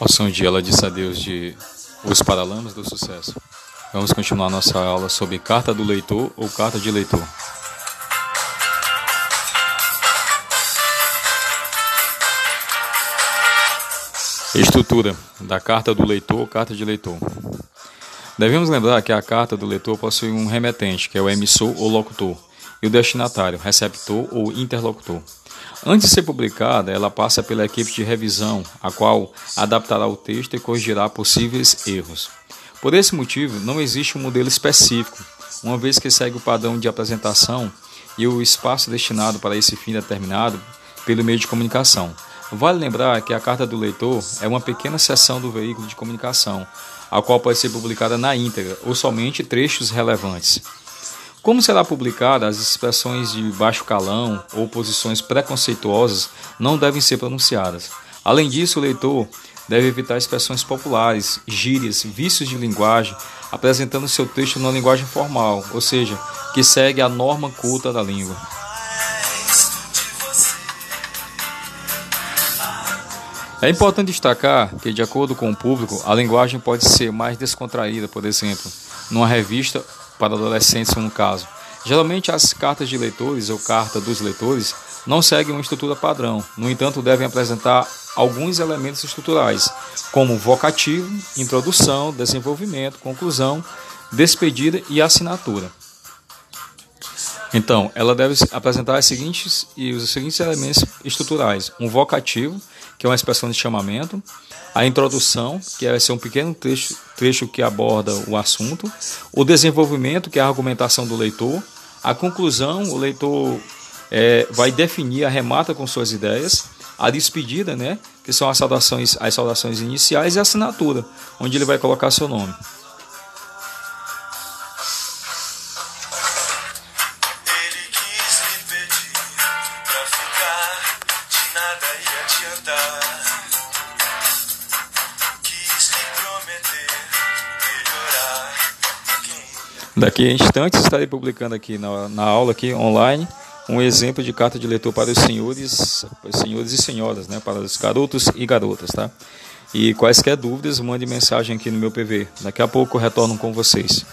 Ouça de ela disse adeus de Os Paralamas do Sucesso. Vamos continuar nossa aula sobre carta do leitor ou carta de leitor. Estrutura da carta do leitor ou carta de leitor. Devemos lembrar que a carta do leitor possui um remetente, que é o emissor ou locutor, e o destinatário, receptor ou interlocutor. Antes de ser publicada, ela passa pela equipe de revisão, a qual adaptará o texto e corrigirá possíveis erros. Por esse motivo, não existe um modelo específico, uma vez que segue o padrão de apresentação e o espaço destinado para esse fim determinado pelo meio de comunicação. Vale lembrar que a carta do leitor é uma pequena seção do veículo de comunicação, a qual pode ser publicada na íntegra ou somente trechos relevantes. Como será publicada, as expressões de baixo calão ou posições preconceituosas não devem ser pronunciadas. Além disso, o leitor deve evitar expressões populares, gírias, vícios de linguagem, apresentando seu texto numa linguagem formal, ou seja, que segue a norma culta da língua. É importante destacar que, de acordo com o público, a linguagem pode ser mais descontraída, por exemplo, numa revista para adolescentes no caso. Geralmente as cartas de leitores ou carta dos leitores não seguem uma estrutura padrão, no entanto devem apresentar alguns elementos estruturais, como vocativo, introdução, desenvolvimento, conclusão, despedida e assinatura. Então, ela deve apresentar os seguintes, os seguintes elementos estruturais: um vocativo, que é uma expressão de chamamento, a introdução, que vai ser um pequeno trecho, trecho que aborda o assunto, o desenvolvimento, que é a argumentação do leitor, a conclusão, o leitor é, vai definir, arremata com suas ideias, a despedida, né, que são as saudações, as saudações iniciais e a assinatura, onde ele vai colocar seu nome. Daqui a instantes estarei publicando aqui na, na aula aqui online um exemplo de carta de leitor para os senhores, senhores e senhoras, né, para os garotos e garotas, tá? E quaisquer dúvidas, mande mensagem aqui no meu PV. Daqui a pouco eu retorno com vocês.